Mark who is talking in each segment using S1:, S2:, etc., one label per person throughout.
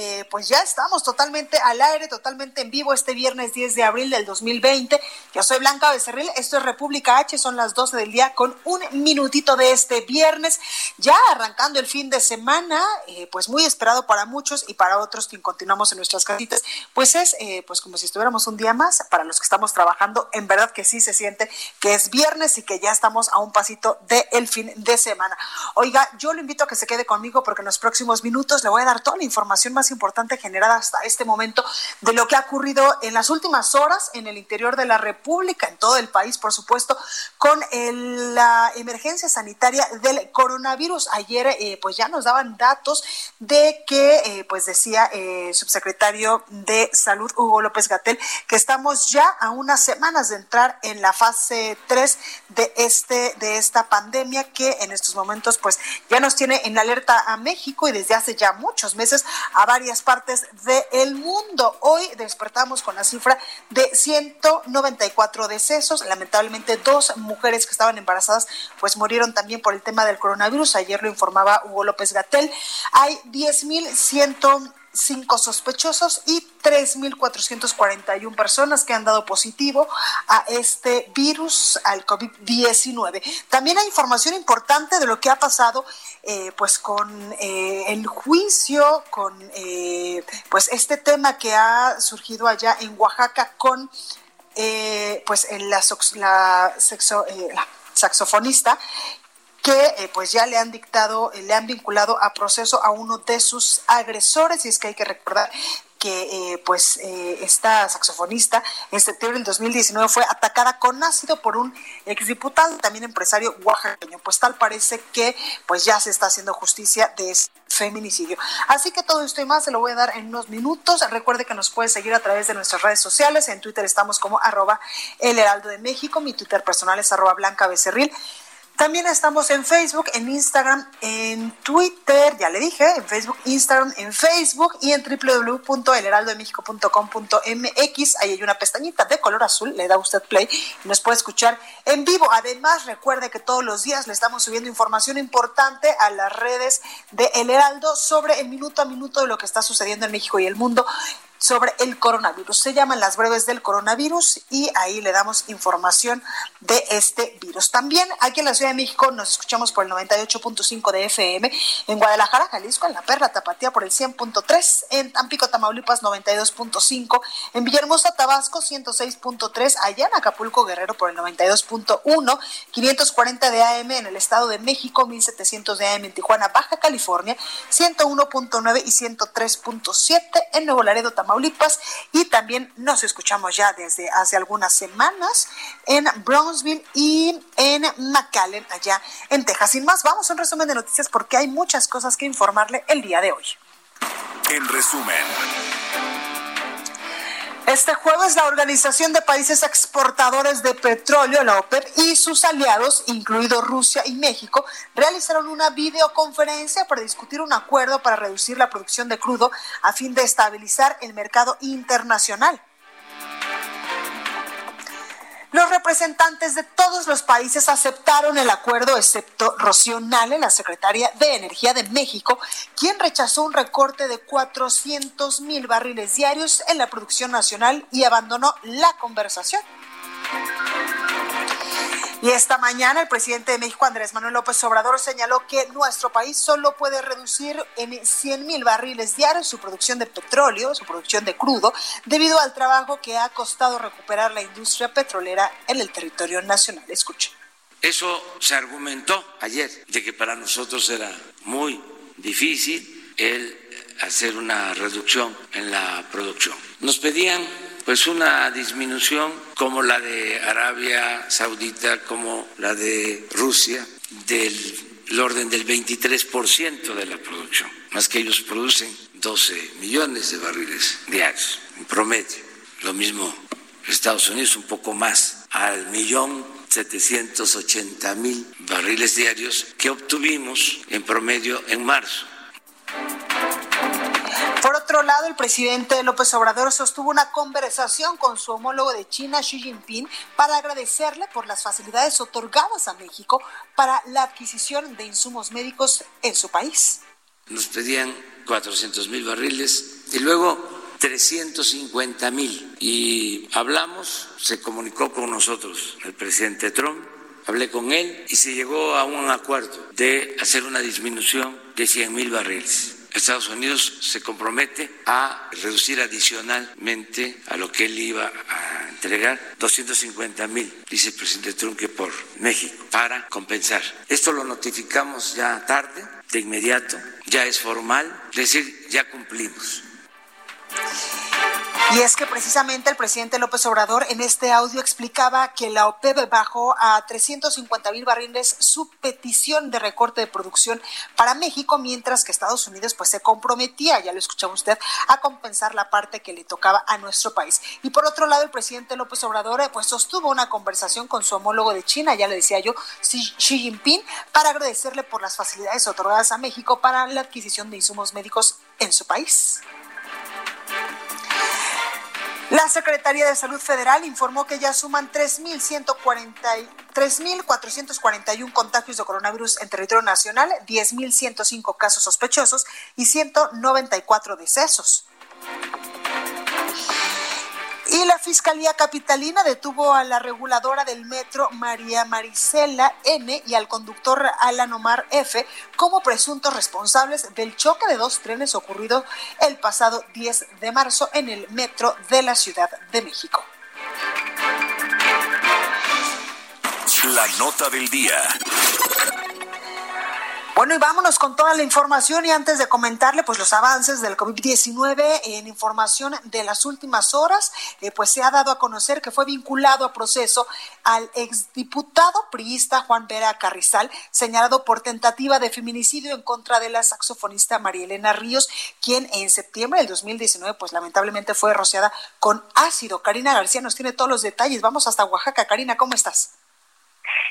S1: Eh, pues ya estamos totalmente al aire, totalmente en vivo este viernes 10 de abril del 2020. Yo soy Blanca Becerril, esto es República H, son las 12 del día con un minutito de este viernes, ya arrancando el fin de semana, eh, pues muy esperado para muchos y para otros que continuamos en nuestras casitas, pues es eh, pues como si estuviéramos un día más, para los que estamos trabajando, en verdad que sí se siente que es viernes y que ya estamos a un pasito del fin de semana. Oiga, yo lo invito a que se quede conmigo porque en los próximos minutos le voy a dar toda la información más importante generada hasta este momento de lo que ha ocurrido en las últimas horas en el interior de la República, en todo el país, por supuesto, con la emergencia sanitaria del coronavirus. Ayer, eh, pues ya nos daban datos de que, eh, pues decía el subsecretario de Salud, Hugo López Gatel, que estamos ya a unas semanas de entrar en la fase 3 de, este, de esta pandemia que en estos momentos, pues ya nos tiene en alerta a México y desde hace ya muchos meses a varias partes del mundo. Hoy despertamos con la cifra de 194 decesos. Lamentablemente, dos mujeres que estaban embarazadas pues murieron también por el tema del coronavirus. Ayer lo informaba Hugo López Gatel. Hay 10.100 cinco sospechosos y 3.441 personas que han dado positivo a este virus, al COVID-19. También hay información importante de lo que ha pasado eh, pues con eh, el juicio, con eh, pues este tema que ha surgido allá en Oaxaca con pues la, la, sexo, la saxofonista que eh, pues ya le han dictado, le han vinculado a proceso a uno de sus agresores y es que hay que recordar que eh, pues eh, esta saxofonista en septiembre del 2019 fue atacada con ácido por un exdiputado también empresario oaxaqueño. Pues tal parece que pues ya se está haciendo justicia de ese feminicidio. Así que todo esto y más se lo voy a dar en unos minutos. Recuerde que nos puede seguir a través de nuestras redes sociales. En Twitter estamos como arroba el heraldo de México. Mi Twitter personal es arroba blanca becerril. También estamos en Facebook, en Instagram, en Twitter, ya le dije, en Facebook, Instagram, en Facebook y en www.elheraldodemexico.com.mx. Ahí hay una pestañita de color azul, le da usted play y nos puede escuchar en vivo. Además, recuerde que todos los días le estamos subiendo información importante a las redes de El Heraldo sobre el minuto a minuto de lo que está sucediendo en México y el mundo sobre el coronavirus. Se llaman las breves del coronavirus y ahí le damos información de este virus. También aquí en la Ciudad de México nos escuchamos por el 98.5 de FM, en Guadalajara, Jalisco, en La Perla, Tapatía por el 100.3, en Tampico, Tamaulipas 92.5, en Villahermosa, Tabasco 106.3, allá en Acapulco, Guerrero por el 92.1, 540 de AM en el Estado de México, 1700 de AM en Tijuana, Baja California, 101.9 y 103.7 en Nuevo Laredo, Tamaulipas y también nos escuchamos ya desde hace algunas semanas en Brownsville y en McAllen, allá en Texas. Sin más, vamos a un resumen de noticias porque hay muchas cosas que informarle el día de hoy.
S2: En resumen.
S1: Este jueves la Organización de Países Exportadores de Petróleo, la OPEP, y sus aliados, incluidos Rusia y México, realizaron una videoconferencia para discutir un acuerdo para reducir la producción de crudo a fin de estabilizar el mercado internacional. Los representantes de todos los países aceptaron el acuerdo, excepto Rocío Nale, la secretaria de Energía de México, quien rechazó un recorte de 400 mil barriles diarios en la producción nacional y abandonó la conversación. Y esta mañana el presidente de México, Andrés Manuel López Obrador, señaló que nuestro país solo puede reducir en 100 mil barriles diarios su producción de petróleo, su producción de crudo, debido al trabajo que ha costado recuperar la industria petrolera en el territorio nacional. Escuche.
S3: Eso se argumentó ayer, de que para nosotros era muy difícil el hacer una reducción en la producción. Nos pedían pues una disminución como la de Arabia Saudita, como la de Rusia, del orden del 23% de la producción, más que ellos producen 12 millones de barriles diarios en promedio. Lo mismo Estados Unidos, un poco más, al millón 780 mil barriles diarios que obtuvimos en promedio en marzo.
S1: Otro lado, el presidente López Obrador sostuvo una conversación con su homólogo de China, Xi Jinping, para agradecerle por las facilidades otorgadas a México para la adquisición de insumos médicos en su país.
S3: Nos pedían 400 mil barriles y luego 350 mil. Y hablamos, se comunicó con nosotros el presidente Trump, hablé con él y se llegó a un acuerdo de hacer una disminución de 100 mil barriles. Estados Unidos se compromete a reducir adicionalmente a lo que él iba a entregar 250 mil, dice el presidente Trump, que por México, para compensar. Esto lo notificamos ya tarde, de inmediato, ya es formal, es decir, ya cumplimos.
S1: Y es que precisamente el presidente López Obrador en este audio explicaba que la OPEP bajó a 350 mil barriles su petición de recorte de producción para México, mientras que Estados Unidos pues se comprometía, ya lo escuchaba usted, a compensar la parte que le tocaba a nuestro país. Y por otro lado, el presidente López Obrador pues sostuvo una conversación con su homólogo de China, ya le decía yo, Xi Jinping, para agradecerle por las facilidades otorgadas a México para la adquisición de insumos médicos en su país. La Secretaría de Salud Federal informó que ya suman 3.441 contagios de coronavirus en territorio nacional, 10.105 casos sospechosos y 194 decesos. Y la Fiscalía Capitalina detuvo a la reguladora del metro María Marisela N y al conductor Alan Omar F como presuntos responsables del choque de dos trenes ocurrido el pasado 10 de marzo en el metro de la Ciudad de México.
S2: La nota del día.
S1: Bueno, y vámonos con toda la información y antes de comentarle pues los avances del COVID-19 en información de las últimas horas, eh, pues se ha dado a conocer que fue vinculado a proceso al exdiputado priista Juan Vera Carrizal, señalado por tentativa de feminicidio en contra de la saxofonista María Elena Ríos, quien en septiembre del 2019 pues lamentablemente fue rociada con ácido. Karina García nos tiene todos los detalles. Vamos hasta Oaxaca. Karina, ¿cómo estás?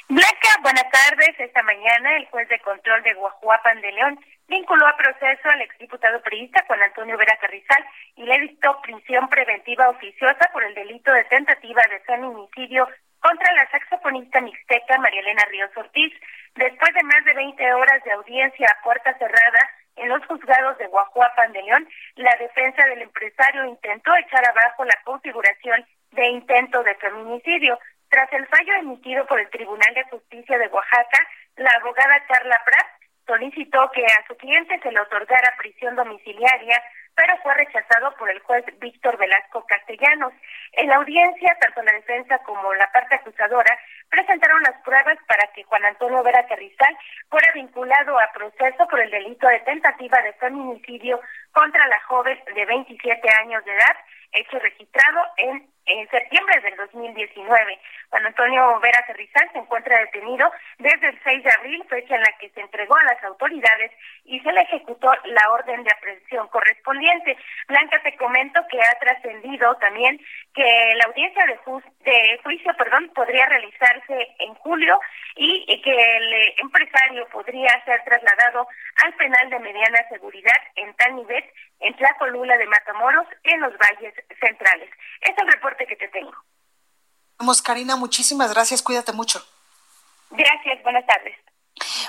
S4: Blanca, buenas tardes. Esta mañana el juez de control de Guajuapan de León vinculó a proceso al exdiputado priista Juan Antonio Vera Carrizal y le dictó prisión preventiva oficiosa por el delito de tentativa de feminicidio contra la saxofonista mixteca María Elena Ríos Ortiz. Después de más de 20 horas de audiencia a puerta cerrada en los juzgados de Guajuapan de León, la defensa del empresario intentó echar abajo la configuración de intento de feminicidio. Tras el fallo emitido por el Tribunal de Justicia de Oaxaca, la abogada Carla Prat solicitó que a su cliente se le otorgara prisión domiciliaria, pero fue rechazado por el juez Víctor Velasco Castellanos. En la audiencia, tanto la defensa como la parte acusadora presentaron las pruebas para que Juan Antonio Vera Carrizal fuera vinculado a proceso por el delito de tentativa de feminicidio contra la joven de 27 años de edad, hecho registrado en en septiembre del 2019. Juan Antonio Vera Cerrizal se encuentra detenido desde el 6 de abril, fecha en la que se entregó a las autoridades y se le ejecutó la orden de aprehensión correspondiente. Blanca, te comento que ha trascendido también que la audiencia de, juicio perdón, podría realizarse en julio y que el empresario podría ser trasladado al penal de mediana seguridad en Tanibet, en Tlacolula de Matamoros, en los valles centrales. Es el reporte que te tengo.
S1: Vamos, Karina, muchísimas gracias. Cuídate mucho.
S4: Gracias, buenas tardes.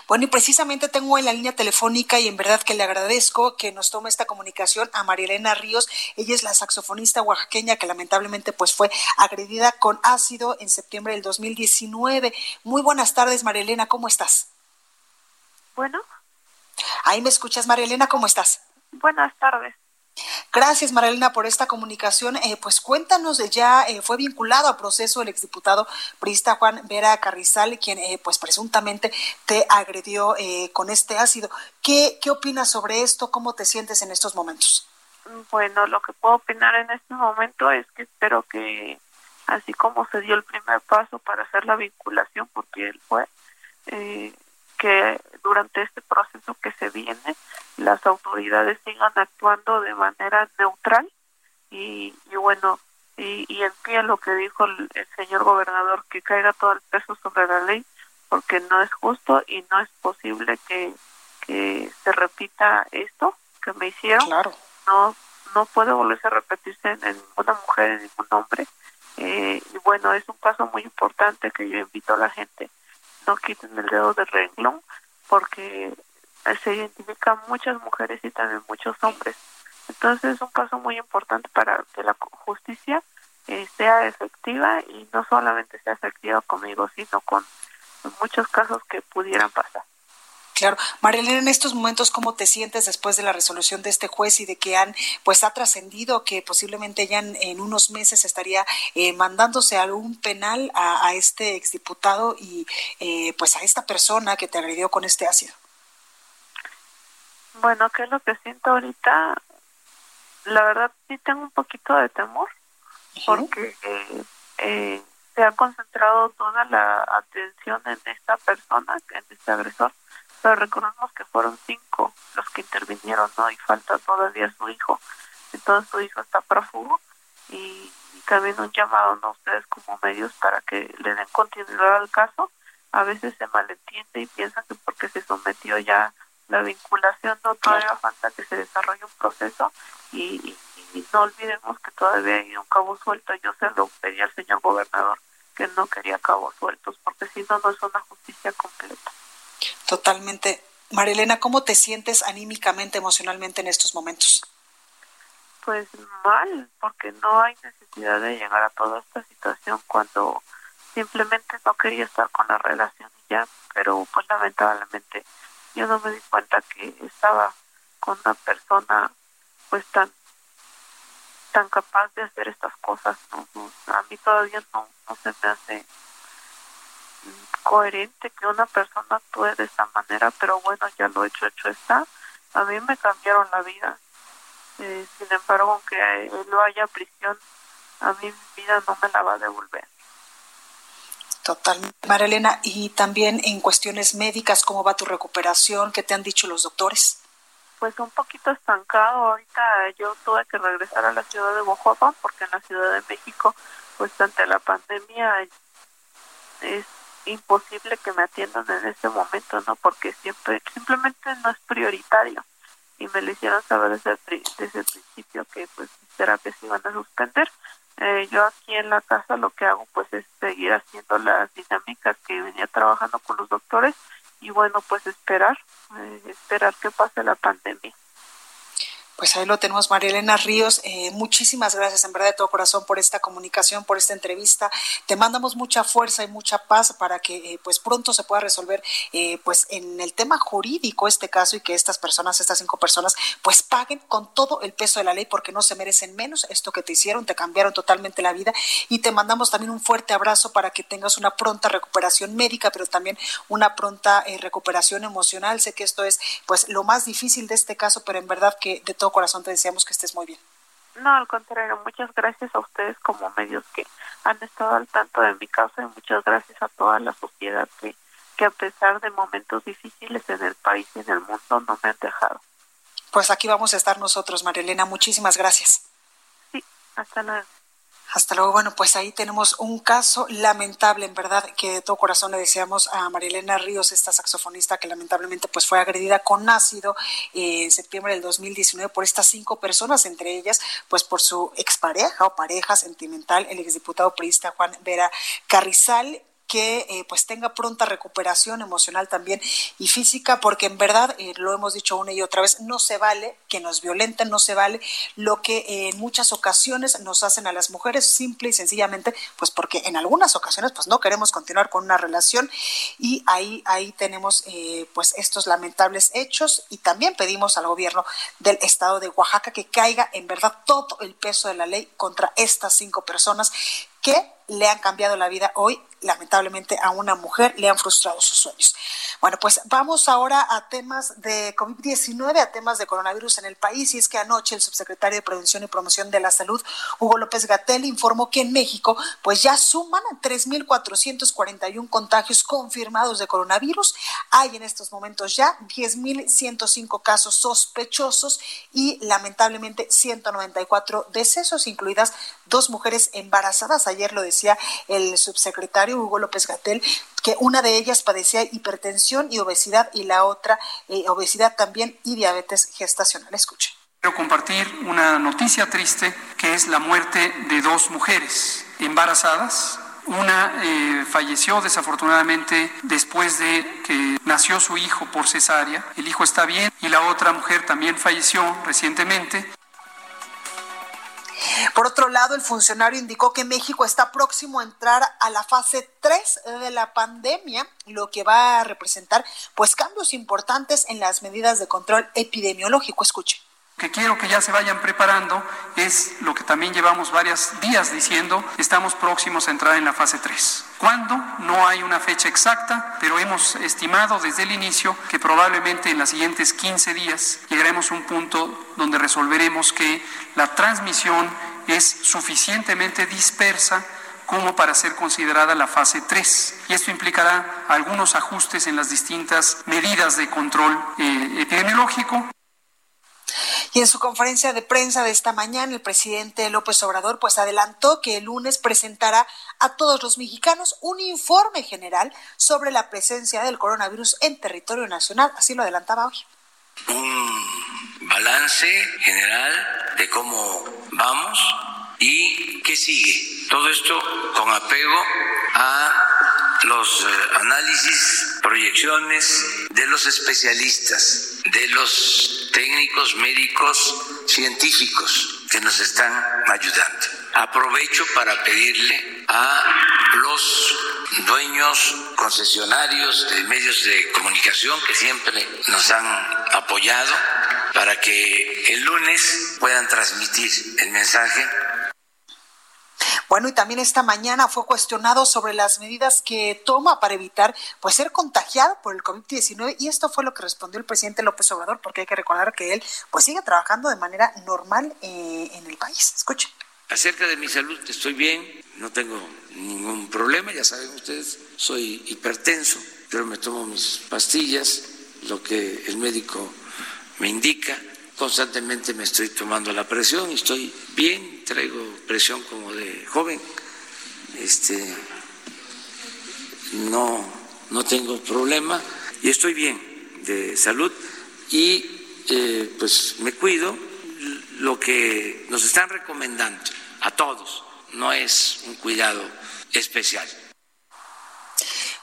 S1: Bueno, y precisamente tengo en la línea telefónica y en verdad que le agradezco que nos tome esta comunicación a Marielena Ríos. Ella es la saxofonista oaxaqueña que lamentablemente pues fue agredida con ácido en septiembre del 2019. Muy buenas tardes, Marielena, ¿cómo estás?
S5: Bueno.
S1: Ahí me escuchas, Marielena, ¿cómo estás?
S5: Buenas tardes.
S1: Gracias, Marilena, por esta comunicación. Eh, pues cuéntanos, ya eh, fue vinculado a proceso el exdiputado priista Juan Vera Carrizal, quien eh, pues presuntamente te agredió con este ácido. ¿Qué, ¿Qué opinas sobre esto? ¿Cómo te sientes en estos momentos?
S5: Bueno, lo que puedo opinar en este momento es que espero que, así como se dio el primer paso para hacer la vinculación, porque él fue, que durante este proceso que se viene, las autoridades sigan actuando de manera neutral y, y bueno, y, y en pie lo que dijo el, señor gobernador, que caiga todo el peso sobre la ley, porque no es justo y no es posible que, que se repita esto que me hicieron.
S1: Claro.
S5: No, no puede volverse a repetirse en, ninguna mujer, en ningún hombre. Eh, y bueno, es un caso muy importante que yo invito a la gente, no quiten el dedo de renglón, porque se identifican muchas mujeres y también muchos hombres. Entonces es un caso muy importante para que la justicia eh, sea efectiva y no solamente sea efectiva conmigo, sino con muchos casos que pudieran pasar.
S1: Claro. Marilena, en estos momentos, ¿cómo te sientes después de la resolución de este juez y de que han, pues ha trascendido que posiblemente ya en, unos meses estaría eh, mandándose algún penal a, a este exdiputado y eh, pues a esta persona que te agredió con este ácido?
S5: Bueno, ¿qué es lo que siento ahorita? La verdad sí tengo un poquito de temor porque eh, eh, se ha concentrado toda la atención en esta persona, en este agresor, pero recordemos que fueron cinco los que intervinieron, ¿no? Y falta todavía su hijo. Entonces su hijo está prófugo y, y también un llamado, ¿no? Ustedes como medios para que le den continuidad al caso. A veces se malentiende y piensan que porque se sometió ya la vinculación no todavía falta que se desarrolle un proceso y, no olvidemos que todavía hay un cabo suelto. Yo se lo pedí al señor gobernador que no quería cabos sueltos porque si no, no es una justicia completa.
S1: Totalmente. Marilena, ¿cómo te sientes anímicamente, emocionalmente en estos momentos?
S5: Pues mal, porque no hay necesidad de llegar a toda esta situación cuando simplemente no quería estar con la relación y ya, pero pues lamentablemente yo no me di cuenta que estaba con una persona pues tan tan capaz de hacer estas cosas a mí todavía no, no se me hace coherente que una persona actúe de esa manera pero bueno ya lo hecho hecho está a mí me cambiaron la vida eh, sin embargo aunque no haya prisión a mí mi vida no me la va a devolver
S1: Totalmente. Marilena, y también en cuestiones médicas, ¿cómo va tu recuperación? ¿Qué te han dicho los doctores?
S5: Pues un poquito estancado. Ahorita yo tuve que regresar a la ciudad de Oaxaca porque en la Ciudad de México, pues ante la pandemia es imposible que me atiendan en este momento, ¿no? Porque siempre simplemente no es prioritario. Y me lo hicieron saber desde el, desde el principio que pues mis terapias iban a suspender eh, yo aquí en la casa lo que hago pues es seguir haciendo las dinámicas que venía trabajando con los doctores y bueno pues esperar, eh, esperar que pase la pandemia.
S1: Pues ahí lo tenemos, María Elena Ríos. Eh, muchísimas gracias, en verdad, de todo corazón, por esta comunicación, por esta entrevista. Te mandamos mucha fuerza y mucha paz para que eh, pues pronto se pueda resolver eh, pues en el tema jurídico este caso y que estas personas, estas cinco personas, pues paguen con todo el peso de la ley porque no se merecen menos esto que te hicieron, te cambiaron totalmente la vida y te mandamos también un fuerte abrazo para que tengas una pronta recuperación médica, pero también una pronta recuperación emocional. Sé que esto es pues lo más difícil de este caso, pero en verdad que de todo corazón te deseamos que estés muy bien.
S5: No, al contrario, muchas gracias a ustedes como medios que han estado al tanto de mi caso y muchas gracias a toda la sociedad que, que a pesar de momentos difíciles en el país y en el mundo no me han dejado.
S1: Pues aquí vamos a estar nosotros, Marilena. Muchísimas gracias.
S5: Sí, hasta luego.
S1: Hasta luego. Bueno, pues ahí tenemos un caso lamentable, en verdad, que de todo corazón le deseamos a Marilena Ríos, esta saxofonista que lamentablemente pues fue agredida con ácido eh, en septiembre del 2019 por estas cinco personas, entre ellas pues por su expareja o pareja sentimental, el exdiputado priista Juan Vera Carrizal que eh, pues tenga pronta recuperación emocional también y física, porque en verdad, eh, lo hemos dicho una y otra vez, no se vale que nos violenten, no se vale lo que en muchas ocasiones nos hacen a las mujeres, simple y sencillamente, pues porque en algunas ocasiones pues no queremos continuar con una relación y ahí, ahí tenemos pues estos lamentables hechos y también pedimos al gobierno del estado de Oaxaca que caiga en verdad todo el peso de la ley contra estas cinco personas que le han cambiado la vida hoy lamentablemente a una mujer le han frustrado sus sueños. Bueno, pues vamos ahora a temas de COVID-19, a temas de coronavirus en el país. Y es que anoche el subsecretario de Prevención y Promoción de la Salud, Hugo López Gatel, informó que en México pues ya suman 3.441 contagios confirmados de coronavirus. Hay en estos momentos ya 10.105 casos sospechosos y lamentablemente 194 decesos, incluidas dos mujeres embarazadas. Ayer lo decía el subsecretario Hugo López Gatel, que una de ellas padecía hipertensión y obesidad y la otra eh, obesidad también y diabetes gestacional. Escuche.
S6: Quiero compartir una noticia triste que es la muerte de dos mujeres embarazadas. Una eh, falleció desafortunadamente después de que nació su hijo por cesárea. El hijo está bien y la otra mujer también falleció recientemente.
S1: Por otro lado, el funcionario indicó que México está próximo a entrar a la fase 3 de la pandemia, lo que va a representar pues cambios importantes en las medidas de control epidemiológico. Escuche
S6: que quiero que ya se vayan preparando es lo que también llevamos varios días diciendo, estamos próximos a entrar en la fase 3. ¿Cuándo? No hay una fecha exacta, pero hemos estimado desde el inicio que probablemente en los siguientes 15 días llegaremos a un punto donde resolveremos que la transmisión es suficientemente dispersa como para ser considerada la fase 3. Y esto implicará algunos ajustes en las distintas medidas de control eh, epidemiológico.
S1: Y en su conferencia de prensa de esta mañana, el presidente López Obrador pues adelantó que el lunes presentará a todos los mexicanos un informe general sobre la presencia del coronavirus en territorio nacional. Así lo adelantaba hoy.
S3: Un balance general de cómo vamos y qué sigue. Todo esto con apego a los eh, análisis, proyecciones de los especialistas, de los técnicos, médicos, científicos que nos están ayudando. Aprovecho para pedirle a los dueños, concesionarios de medios de comunicación que siempre nos han apoyado para que el lunes puedan transmitir el mensaje
S1: bueno, y también esta mañana fue cuestionado sobre las medidas que toma para evitar pues ser contagiado por el COVID-19 y esto fue lo que respondió el presidente López Obrador porque hay que recordar que él pues sigue trabajando de manera normal eh, en el país. Escuchen.
S3: Acerca de mi salud, estoy bien, no tengo ningún problema, ya saben ustedes, soy hipertenso, pero me tomo mis pastillas, lo que el médico me indica, constantemente me estoy tomando la presión estoy bien, traigo presión como de joven, este, no, no tengo problema y estoy bien de salud y eh, pues me cuido. Lo que nos están recomendando a todos no es un cuidado especial.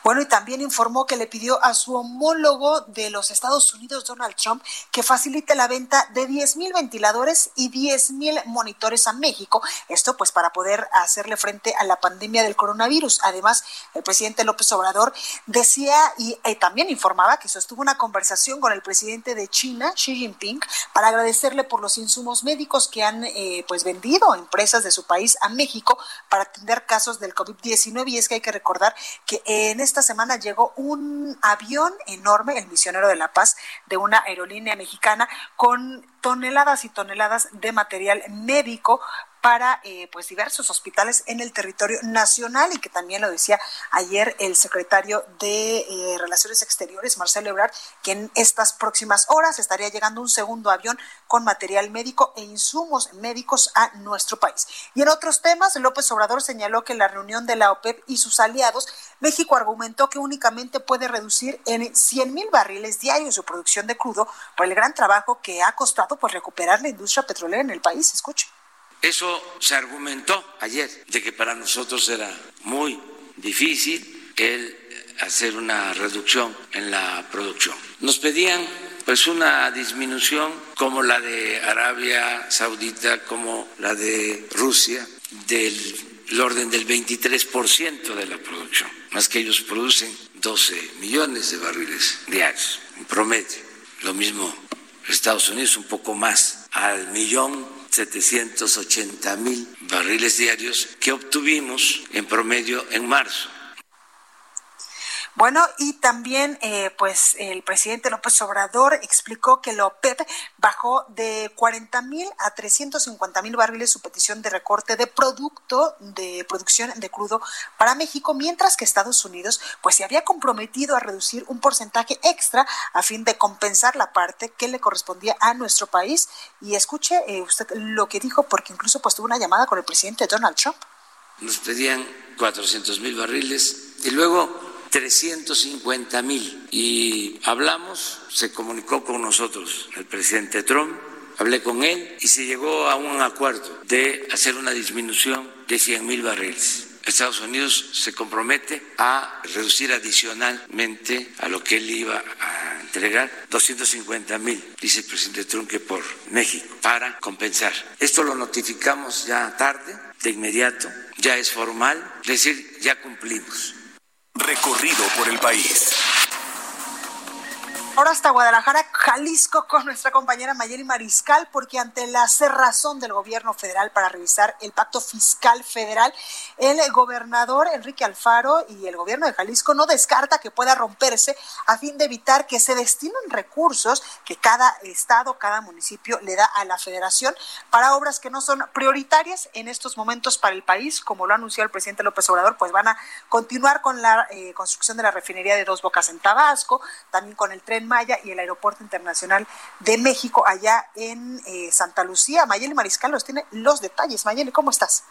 S1: Bueno, y también informó que le pidió a su homólogo de los Estados Unidos, Donald Trump, que facilite la venta de 10 mil ventiladores y 10 mil monitores a México. Esto pues para poder hacerle frente a la pandemia del coronavirus. Además, el presidente López Obrador decía y eh, también informaba que sostuvo una conversación con el presidente de China, Xi Jinping, para agradecerle por los insumos médicos que han eh, pues vendido empresas de su país a México para atender casos del COVID-19. Y es que hay que recordar que en este esta semana llegó un avión enorme, el Misionero de la Paz, de una aerolínea mexicana, con toneladas y toneladas de material médico para eh, pues diversos hospitales en el territorio nacional y que también lo decía ayer el secretario de eh, Relaciones Exteriores, Marcelo Ebrard, que en estas próximas horas estaría llegando un segundo avión con material médico e insumos médicos a nuestro país. Y en otros temas, López Obrador señaló que en la reunión de la OPEP y sus aliados, México argumentó que únicamente puede reducir en 100 mil barriles diarios su producción de crudo por el gran trabajo que ha costado por recuperar la industria petrolera en el país. Escuche.
S3: Eso se argumentó ayer, de que para nosotros era muy difícil el hacer una reducción en la producción. Nos pedían pues una disminución como la de Arabia Saudita, como la de Rusia, del orden del 23% de la producción, más que ellos producen 12 millones de barriles diarios en promedio. Lo mismo Estados Unidos, un poco más, al millón 780 mil barriles diarios que obtuvimos en promedio en marzo.
S1: Bueno, y también, eh, pues, el presidente López Obrador explicó que la OPEP bajó de 40 mil a 350 mil barriles su petición de recorte de producto de producción de crudo para México, mientras que Estados Unidos, pues, se había comprometido a reducir un porcentaje extra a fin de compensar la parte que le correspondía a nuestro país. Y escuche eh, usted lo que dijo, porque incluso, pues, tuvo una llamada con el presidente Donald Trump.
S3: Nos pedían 400 mil barriles y luego 350 mil. Y hablamos, se comunicó con nosotros el presidente Trump, hablé con él y se llegó a un acuerdo de hacer una disminución de 100 mil barriles. Estados Unidos se compromete a reducir adicionalmente a lo que él iba a entregar 250 mil, dice el presidente Trump, que por México, para compensar. Esto lo notificamos ya tarde, de inmediato, ya es formal, es decir, ya cumplimos.
S2: Recorrido por el país.
S1: Ahora hasta Guadalajara, Jalisco, con nuestra compañera Mayeli Mariscal, porque ante la cerrazón del gobierno federal para revisar el pacto fiscal federal, el gobernador Enrique Alfaro y el gobierno de Jalisco no descarta que pueda romperse a fin de evitar que se destinen recursos que cada estado, cada municipio le da a la federación para obras que no son prioritarias en estos momentos para el país, como lo anunció el presidente López Obrador, pues van a continuar con la eh, construcción de la refinería de Dos Bocas en Tabasco, también con el tren Maya y el Aeropuerto Internacional de México allá en eh, Santa Lucía. Mayeli Mariscal nos tiene los detalles. Mayeli, ¿cómo estás?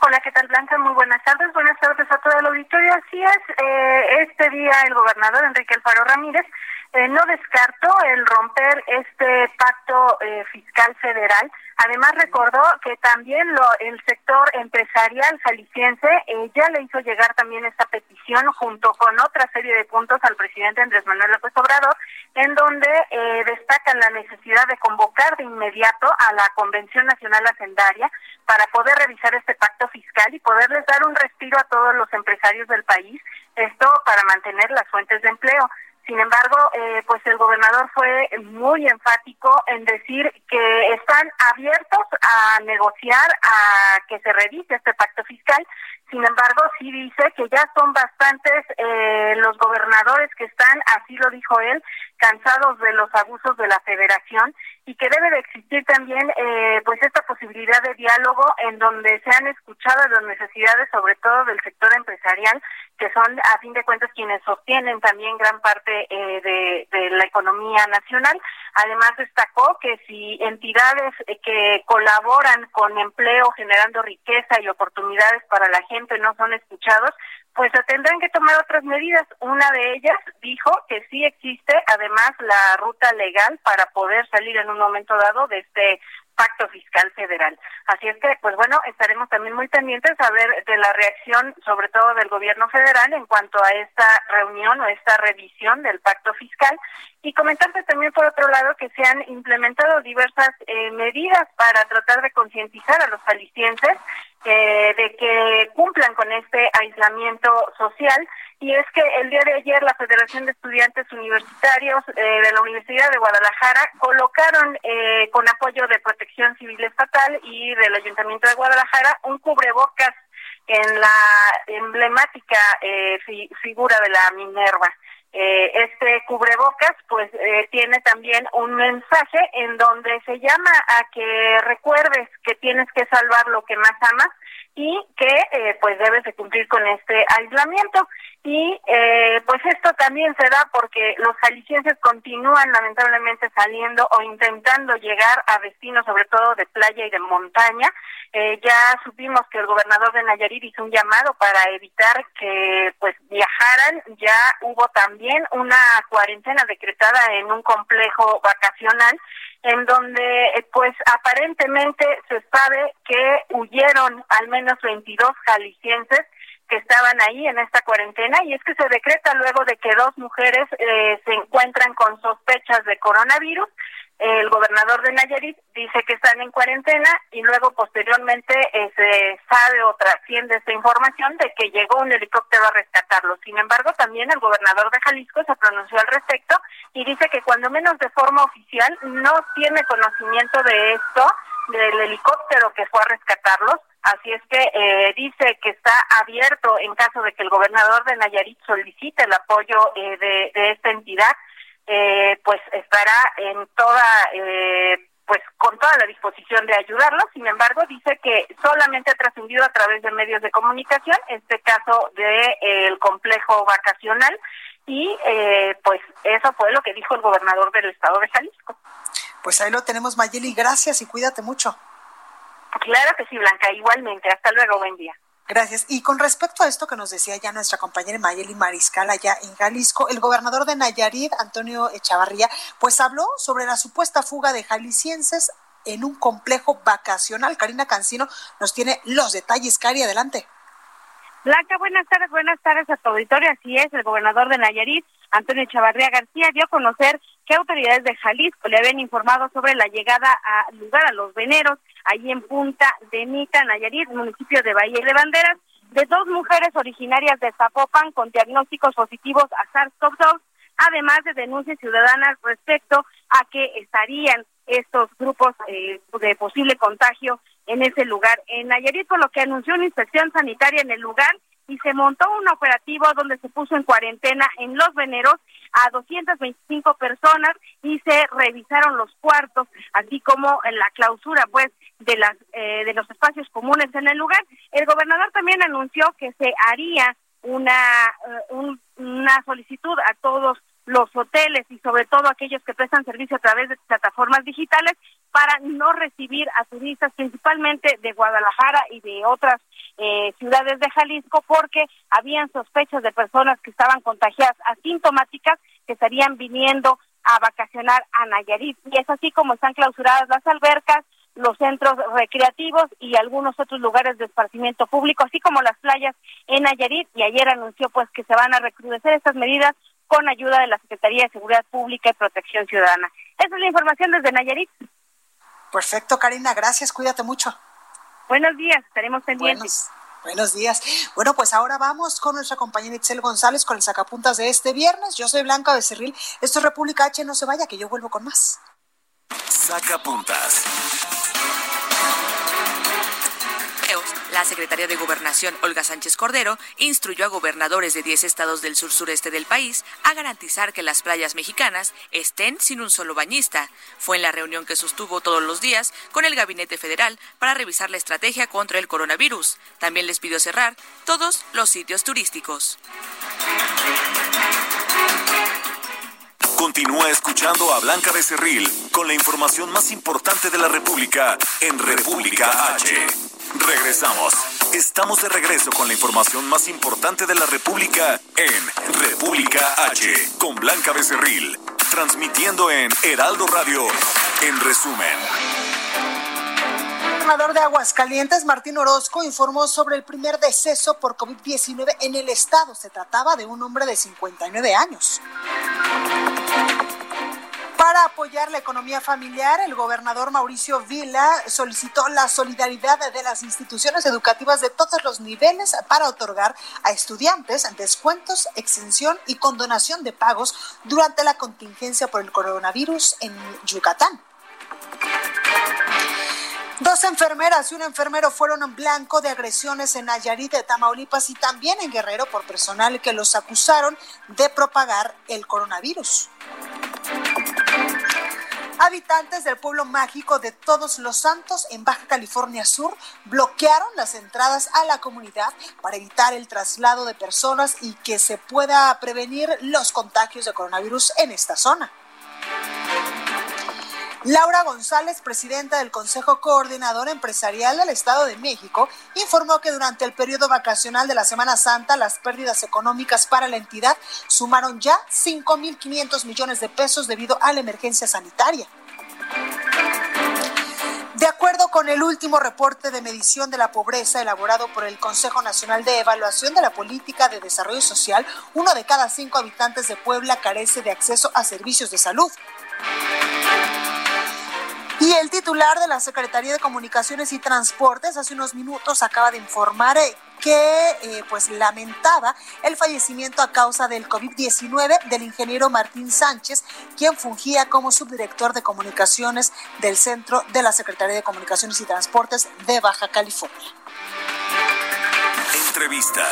S7: Hola, ¿qué tal Blanca? Muy buenas tardes. Buenas tardes a todo el auditorio. Así es, eh, este día el gobernador Enrique Alfaro Ramírez eh, no descartó el romper este pacto fiscal federal Además recordó que también lo, el sector empresarial jalisciense eh, ya le hizo llegar también esta petición junto con otra serie de puntos al presidente Andrés Manuel López Obrador, en donde eh, destacan la necesidad de convocar de inmediato a la Convención Nacional Hacendaria para poder revisar este pacto fiscal y poderles dar un respiro a todos los empresarios del país, esto para mantener las fuentes de empleo. Sin embargo, eh, pues el gobernador fue muy enfático en decir que están abiertos a negociar, a que se revise este pacto fiscal. Sin embargo, sí dice que ya son bastantes eh, los gobernadores que están, así lo dijo él, cansados de los abusos de la federación y que debe de existir también eh, pues esta posibilidad de diálogo en donde sean escuchadas las necesidades sobre todo del sector empresarial que son a fin de cuentas quienes sostienen también gran parte eh, de, de, la economía nacional. Además destacó que si entidades eh, que colaboran con empleo generando riqueza y oportunidades para la gente no son escuchados, pues tendrán que tomar otras medidas. Una de ellas dijo que sí existe además la ruta legal para poder salir en un momento dado de este pacto fiscal federal. Así es que, pues bueno, estaremos también muy pendientes a ver de la reacción, sobre todo del gobierno federal, en cuanto a esta reunión o esta revisión del pacto fiscal. Y comentarte también, por otro lado, que se han implementado diversas eh, medidas para tratar de concientizar a los jaliscienses eh, de que cumplan con este aislamiento social y es que el día de ayer la Federación de Estudiantes Universitarios eh, de la Universidad de Guadalajara colocaron eh, con apoyo de Protección Civil Estatal y del Ayuntamiento de Guadalajara un cubrebocas en la emblemática eh, figura de la Minerva. Este cubrebocas pues tiene también un mensaje en donde se llama a que recuerdes que tienes que salvar lo que más amas y que pues debes de cumplir con este aislamiento y eh, pues esto también se da porque los jaliscienses continúan lamentablemente saliendo o intentando llegar a destinos sobre todo de playa y de montaña. Eh, ya supimos que el gobernador de Nayarit hizo un llamado para evitar que pues viajaran. Ya hubo también una cuarentena decretada en un complejo vacacional en donde eh, pues aparentemente se sabe que huyeron al menos 22 jaliscienses que estaban ahí en esta cuarentena y es que se decreta luego de que dos mujeres eh, se encuentran con sospechas de coronavirus el gobernador de Nayarit dice que están en cuarentena y luego posteriormente eh, se sabe o trasciende esta información de que llegó un helicóptero a rescatarlos. Sin embargo, también el gobernador de Jalisco se pronunció al respecto y dice que cuando menos de forma oficial no tiene conocimiento de esto, del helicóptero que fue a rescatarlos. Así es que eh, dice que está abierto en caso de que el gobernador de Nayarit solicite el apoyo eh, de, de esta entidad eh, pues estará en toda, eh, pues con toda la disposición de ayudarlos. Sin embargo, dice que solamente ha trascendido a través de medios de comunicación, este caso de eh, complejo vacacional, y pues eso fue lo que dijo el gobernador del estado de Jalisco.
S1: Pues ahí lo tenemos, Mayeli, gracias y cuídate mucho.
S7: Claro que sí, Blanca, igualmente. Hasta luego, buen día.
S1: Gracias. Y con respecto a esto que nos decía ya nuestra compañera Mayeli Mariscal allá en Jalisco, el gobernador de Nayarit, Antonio Echavarría, pues habló sobre la supuesta fuga de jaliscienses en un complejo vacacional. Karina Cancino nos tiene los detalles. Cari, adelante.
S8: Blanca, buenas tardes, buenas tardes a tu auditorio. Así es, el gobernador de Nayarit, Antonio Echavarría García, dio a conocer que autoridades de Jalisco le habían informado sobre la llegada a lugar a los veneros ahí en Punta de Nica, Nayarit, municipio de Bahía de Banderas, de dos mujeres originarias de Zapopan con diagnósticos positivos a SARS-CoV-2, además de denuncias ciudadanas respecto a que estarían estos grupos eh, de posible contagio en ese lugar en Nayarit, por lo que anunció una inspección sanitaria en el lugar y se montó un operativo donde se puso en cuarentena en los veneros a 225 personas y se revisaron los cuartos, así como en la clausura pues de las eh, de los espacios comunes en el lugar. El gobernador también anunció que se haría una eh, una solicitud a todos los hoteles y sobre todo aquellos que prestan servicio a través de plataformas digitales para no recibir a principalmente de Guadalajara y de otras eh, ciudades de Jalisco porque habían sospechas de personas que estaban contagiadas asintomáticas que estarían viniendo a vacacionar a Nayarit. Y es así como están clausuradas las albercas, los centros recreativos y algunos otros lugares de esparcimiento público, así como las playas en Nayarit. Y ayer anunció pues que se van a recrudecer estas medidas con ayuda de la Secretaría de Seguridad Pública y Protección Ciudadana. Esa es la información desde Nayarit.
S1: Perfecto, Karina, gracias, cuídate mucho.
S8: Buenos días, estaremos pendientes.
S1: Buenos, días. Bueno, pues ahora vamos con nuestra compañera Itzel González con el sacapuntas de este viernes. Yo soy Blanca Becerril. Esto es República H. No se vaya, que yo vuelvo con más.
S2: Sacapuntas.
S9: La secretaria de Gobernación, Olga Sánchez Cordero, instruyó a gobernadores de 10 estados del sur sureste del país a garantizar que las playas mexicanas estén sin un solo bañista. Fue en la reunión que sostuvo todos los días con el Gabinete Federal para revisar la estrategia contra el coronavirus. También les pidió cerrar todos los sitios turísticos.
S2: Continúa escuchando a Blanca Becerril con la información más importante de la República en República H. Regresamos. Estamos de regreso con la información más importante de la República en República H con Blanca Becerril, transmitiendo en Heraldo Radio. En resumen.
S1: El gobernador de Aguascalientes, Martín Orozco, informó sobre el primer deceso por COVID-19 en el estado. Se trataba de un hombre de 59 años. Para apoyar la economía familiar, el gobernador Mauricio Vila solicitó la solidaridad de las instituciones educativas de todos los niveles para otorgar a estudiantes descuentos, exención y condonación de pagos durante la contingencia por el coronavirus en Yucatán. Dos enfermeras y un enfermero fueron en blanco de agresiones en Nayarit, de Tamaulipas y también en Guerrero por personal que los acusaron de propagar el coronavirus. Habitantes del pueblo mágico de Todos los Santos en Baja California Sur bloquearon las entradas a la comunidad para evitar el traslado de personas y que se pueda prevenir los contagios de coronavirus en esta zona. Laura González, presidenta del Consejo Coordinador Empresarial del Estado de México, informó que durante el periodo vacacional de la Semana Santa las pérdidas económicas para la entidad sumaron ya 5.500 millones de pesos debido a la emergencia sanitaria. De acuerdo con el último reporte de medición de la pobreza elaborado por el Consejo Nacional de Evaluación de la Política de Desarrollo Social, uno de cada cinco habitantes de Puebla carece de acceso a servicios de salud. Y el titular de la Secretaría de Comunicaciones y Transportes hace unos minutos acaba de informar eh, que eh, pues lamentaba el fallecimiento a causa del COVID-19 del ingeniero Martín Sánchez, quien fungía como subdirector de comunicaciones del Centro de la Secretaría de Comunicaciones y Transportes de Baja California.
S2: Entrevista.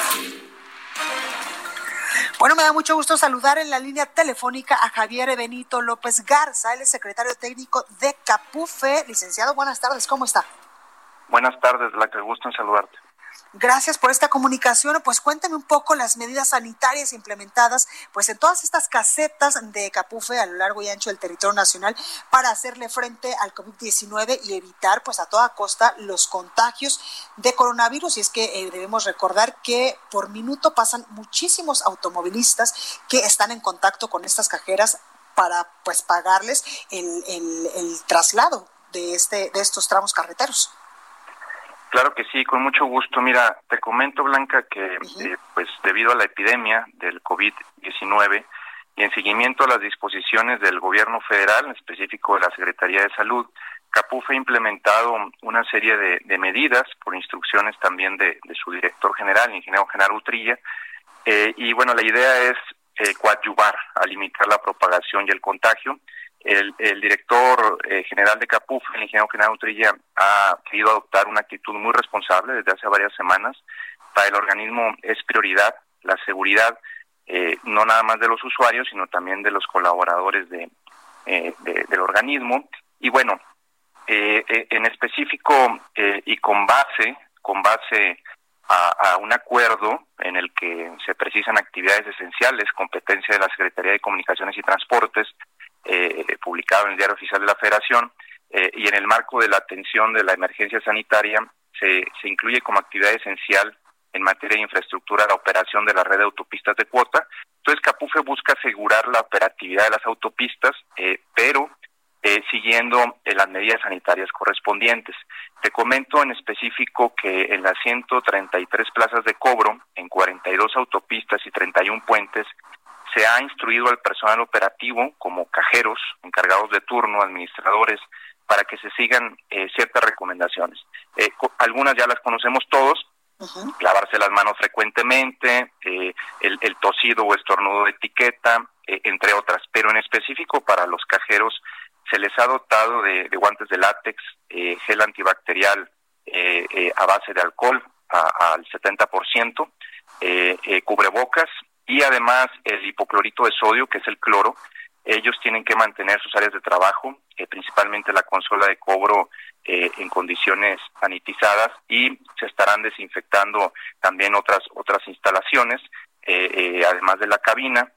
S1: Bueno, me da mucho gusto saludar en la línea telefónica a Javier Benito López Garza, el secretario técnico de Capufe. Licenciado, buenas tardes, ¿cómo está?
S10: Buenas tardes, la que gusto en saludarte.
S1: Gracias por esta comunicación. Pues cuéntame un poco las medidas sanitarias implementadas pues en todas estas casetas de Capufe a lo largo y ancho del territorio nacional para hacerle frente al COVID-19 y evitar pues a toda costa los contagios de coronavirus. Y es que eh, debemos recordar que por minuto pasan muchísimos automovilistas que están en contacto con estas cajeras para pues pagarles el, el, el traslado de, este, de estos tramos carreteros.
S10: Claro que sí, con mucho gusto. Mira, te comento, Blanca, que eh, pues debido a la epidemia del COVID-19 y en seguimiento a las disposiciones del gobierno federal, en específico de la Secretaría de Salud, CAPUF ha implementado una serie de, medidas por instrucciones también de, su director general, el ingeniero Genaro Utrilla, eh, y bueno, la idea es eh, coadyuvar a limitar la propagación y el contagio el, director eh, general de CAPUF, el ingeniero general Utrilla, ha querido adoptar una actitud muy responsable desde hace varias semanas. Para el organismo es prioridad la seguridad, eh, no nada más de los usuarios, sino también de los colaboradores eh, del organismo. Y bueno, en específico y con base, con base a, un acuerdo en el que se precisan actividades esenciales, competencia de la Secretaría de Comunicaciones y Transportes, eh, publicado en el Diario Oficial de la Federación, eh, y en el marco de la atención de la emergencia sanitaria se, se incluye como actividad esencial en materia de infraestructura la operación de la red de autopistas de cuota. Entonces, Capufe busca asegurar la operatividad de las autopistas, eh, pero eh, siguiendo eh, las medidas sanitarias correspondientes. Te comento en específico que en las 133 plazas de cobro, en 42 autopistas y 31 puentes, se ha instruido al personal operativo como cajeros, encargados de turno, administradores, para que se sigan eh, ciertas recomendaciones. Eh, algunas ya las conocemos todos, lavarse las manos frecuentemente, eh, el, el, tosido o estornudo de etiqueta, entre otras, pero en específico para los cajeros se les ha dotado de, guantes de látex, gel antibacterial a base de alcohol al 70%, cubrebocas y además el hipoclorito de sodio, que es el cloro, ellos tienen que mantener sus áreas de trabajo, eh, principalmente la consola de cobro eh, en condiciones sanitizadas y se estarán desinfectando también otras otras instalaciones, eh, además de la cabina.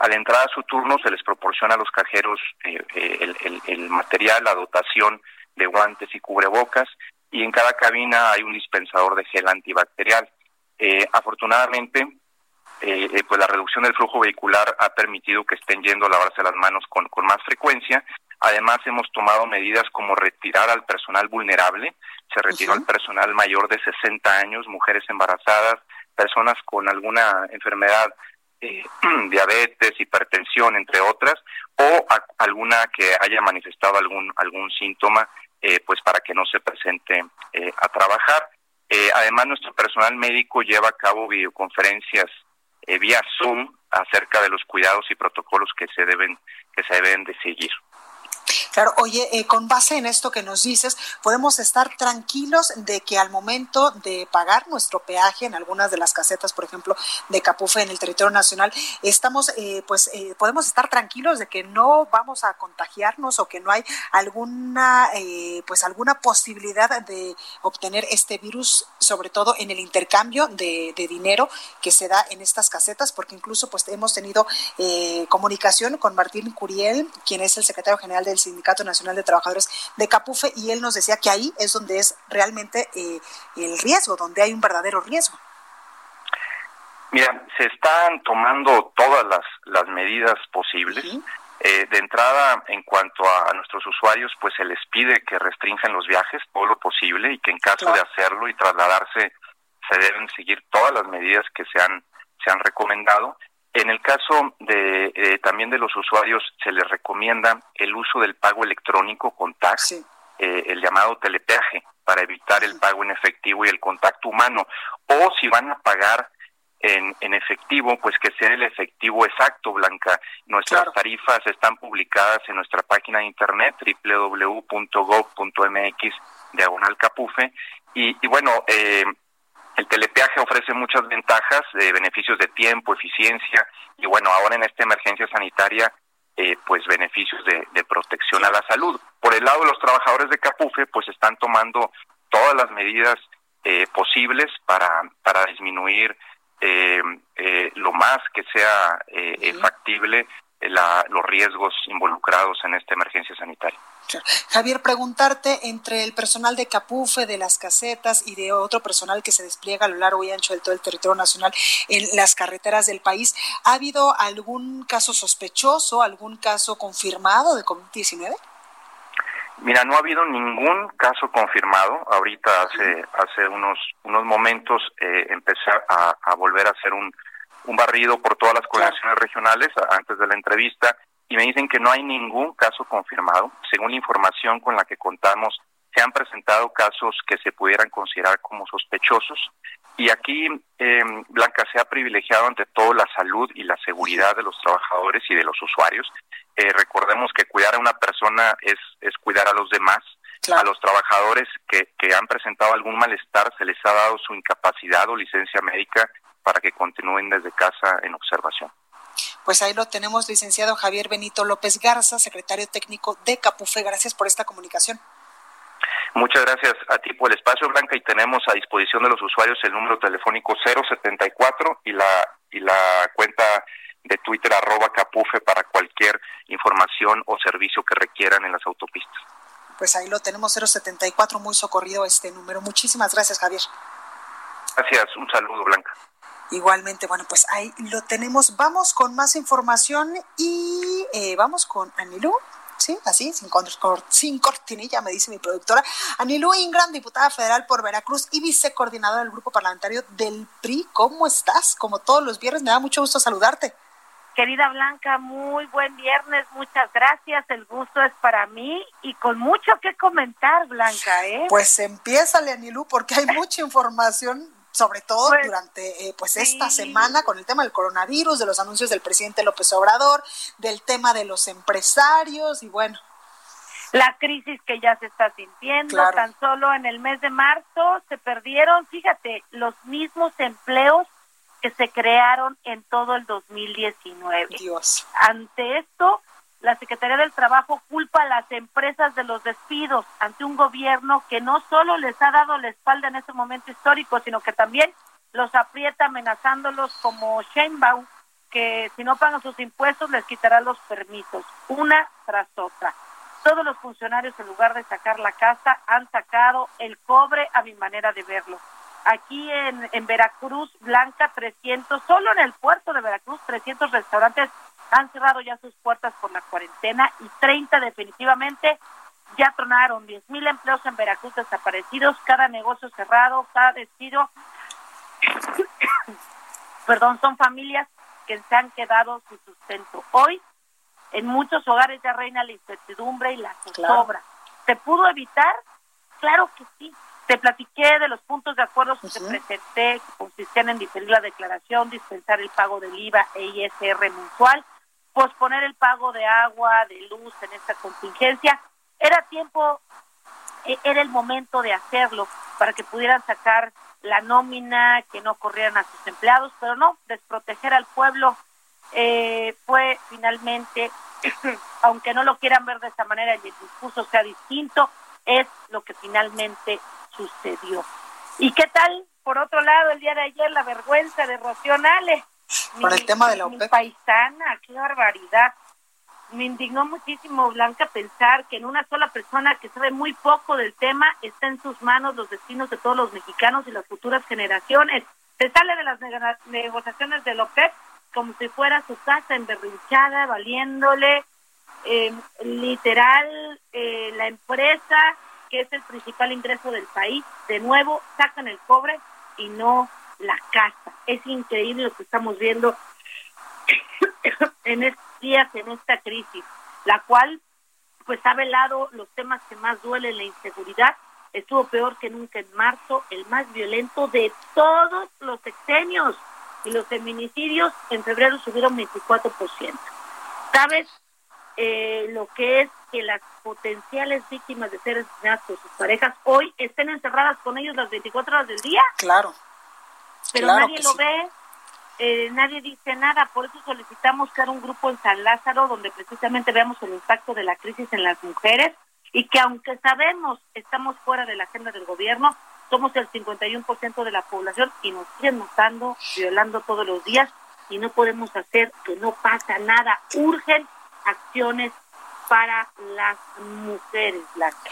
S10: a la entrada a su turno se les proporciona a los cajeros el, el, material, la dotación de guantes y cubrebocas y en cada cabina hay un dispensador de gel antibacterial. afortunadamente, eh, eh, pues la reducción del flujo vehicular ha permitido que estén yendo a lavarse las manos con, con más frecuencia. Además, hemos tomado medidas como retirar al personal vulnerable. Se retiró al personal mayor de 60 años, mujeres embarazadas, personas con alguna enfermedad, eh, diabetes, hipertensión, entre otras, o alguna que haya manifestado algún, algún síntoma, eh, pues para que no se presente eh, a trabajar. Además, nuestro personal médico lleva a cabo videoconferencias eh, vía Zoom acerca de los cuidados y protocolos que se deben que se deben de seguir.
S1: Claro, oye, eh, con base en esto que nos dices, podemos estar tranquilos de que al momento de pagar nuestro peaje en algunas de las casetas, por ejemplo, de Capufe en el territorio nacional, estamos, eh, pues, eh, podemos estar tranquilos de que no vamos a contagiarnos o que no hay alguna, pues, alguna posibilidad de obtener este virus, sobre todo en el intercambio de, dinero que se da en estas casetas, porque incluso, pues, hemos tenido comunicación con Martín Curiel, quien es el secretario general del sindicato Nacional de Trabajadores de Capufe y él nos decía que ahí es donde es realmente eh, el riesgo, donde hay un verdadero riesgo.
S10: Mira, se están tomando todas las, las medidas posibles. Eh, de entrada, en cuanto a, nuestros usuarios, pues se les pide que restrinjan los viajes todo lo posible y que en caso de hacerlo y trasladarse se deben seguir todas las medidas que se han, se han recomendado. En el caso de eh, también de los usuarios se les recomienda el uso del pago electrónico con tax, eh, el llamado telepeaje, para evitar el pago en efectivo y el contacto humano. O si van a pagar en, en efectivo, pues que sea el efectivo exacto, Blanca. Nuestras tarifas están publicadas en nuestra página de internet www.gov.mx diagonal capufe y, y bueno, eh, el telepeaje ofrece muchas ventajas, de beneficios de tiempo, eficiencia y bueno, ahora en esta emergencia sanitaria, eh, pues beneficios de, de, protección a la salud. Por el lado de los trabajadores de Capufe, pues están tomando todas las medidas eh, posibles para, para disminuir eh, eh, lo más que sea eh, factible los riesgos involucrados en esta emergencia sanitaria.
S1: Javier, preguntarte entre el personal de Capufe, de las casetas y de otro personal que se despliega a lo largo y ancho de todo el territorio nacional en las carreteras del país, ¿ha habido algún caso sospechoso, algún caso confirmado de COVID-19?
S10: Mira, no ha habido ningún caso confirmado. Ahorita hace hace unos unos momentos eh, empecé a, a, volver a hacer un, un barrido por todas las coordinaciones regionales antes de la entrevista y me dicen que no hay ningún caso confirmado. Según la información con la que contamos, se han presentado casos que se pudieran considerar como sospechosos y aquí eh, Blanca se ha privilegiado ante todo la salud y la seguridad de los trabajadores y de los usuarios eh, recordemos que cuidar a una persona es, es cuidar a los demás. A los trabajadores que, que han presentado algún malestar se les ha dado su incapacidad o licencia médica para que continúen desde casa en observación.
S1: Pues ahí lo tenemos, licenciado Javier Benito López Garza, secretario técnico de Capufe. Gracias por esta comunicación.
S10: Muchas gracias a ti por el espacio, Blanca, y tenemos a disposición de los usuarios el número telefónico 074 y la, y la cuenta de Twitter arroba capufe para cualquier información o servicio que requieran en las autopistas.
S1: Pues ahí lo tenemos, 074, muy socorrido este número. Muchísimas gracias, Javier.
S10: Gracias, un saludo, Blanca.
S1: Igualmente, bueno, pues ahí lo tenemos. Vamos con más información y eh, vamos con Anilú. Sí, así, sin, sin cortinilla, me dice mi productora. Anilú Ingram, diputada federal por Veracruz y vicecoordinadora del grupo parlamentario del PRI. ¿Cómo estás? Como todos los viernes, me da mucho gusto saludarte.
S11: Querida Blanca, muy buen viernes, muchas gracias, el gusto es para mí y con mucho que comentar, Blanca, ¿eh?
S1: Pues empieza, Leanilú, porque hay mucha información sobre todo pues, durante eh, pues esta semana con el tema del coronavirus, de los anuncios del presidente López Obrador, del tema de los empresarios y bueno.
S11: La crisis que ya se está sintiendo, tan solo en el mes de marzo se perdieron, fíjate, los mismos empleos que se crearon en todo el 2019.
S1: Dios.
S11: Ante esto, la Secretaría del Trabajo culpa a las empresas de los despidos ante un gobierno que no solo les ha dado la espalda en este momento histórico, sino que también los aprieta amenazándolos como Sheinbaum, que si no pagan sus impuestos les quitará los permisos, una tras otra. Todos los funcionarios, en lugar de sacar la casa, han sacado el cobre a mi manera de verlo. Aquí en, en Veracruz, Blanca, 300, solo en el puerto de Veracruz, 300 restaurantes han cerrado ya sus puertas por la cuarentena y 30 definitivamente ya tronaron. 10 mil empleos en Veracruz desaparecidos, cada negocio cerrado, cada despido. Perdón, son familias que se han quedado sin sustento. Hoy, en muchos hogares ya reina la incertidumbre y la zozobra. ¿Se pudo evitar? Claro que sí. Te platiqué de los puntos de acuerdo que se presenté, que consistían en diferir la declaración, dispensar el pago del IVA e ISR mensual, posponer el pago de agua, de luz en esta contingencia. Era tiempo, e, era el momento de hacerlo para que pudieran sacar la nómina, que no corrieran a sus empleados, pero no, desproteger al pueblo eh, fue finalmente, aunque no lo quieran ver de esa manera y el discurso sea distinto, es lo que finalmente sucedió. ¿Y qué tal, por otro lado, el día de ayer la vergüenza de Rocío Nale?
S1: Por el tema de la
S11: OPEP. paisana, qué barbaridad. Me indignó muchísimo, Blanca, pensar que en una sola persona que sabe muy poco del tema está en sus manos los destinos de todos los mexicanos y las futuras generaciones. Se sale de las negociaciones de OPEP como si fuera su casa emberrinchada, valiéndole eh, literal eh, la empresa que es el principal ingreso del país, de nuevo sacan el cobre y no la casa. Es increíble lo que estamos viendo en estos días, en esta crisis, la cual pues ha velado los temas que más duelen, la inseguridad, estuvo peor que nunca en marzo, el más violento de todos los sexenios, y los feminicidios en febrero subieron 24%. ¿Sabes eh, lo que es que las potenciales víctimas de ser asesinadas por sus parejas hoy estén encerradas con ellos las 24 horas del día?
S1: Claro.
S11: Pero nadie lo ve, eh, nadie dice nada, por eso solicitamos crear un grupo en San Lázaro donde precisamente veamos el impacto de la crisis en las mujeres y que aunque sabemos estamos fuera de la agenda del gobierno, somos el 51% de la población y nos siguen matando, violando todos los días y no podemos hacer que no pasa nada. Urgen acciones para las mujeres, Blanca.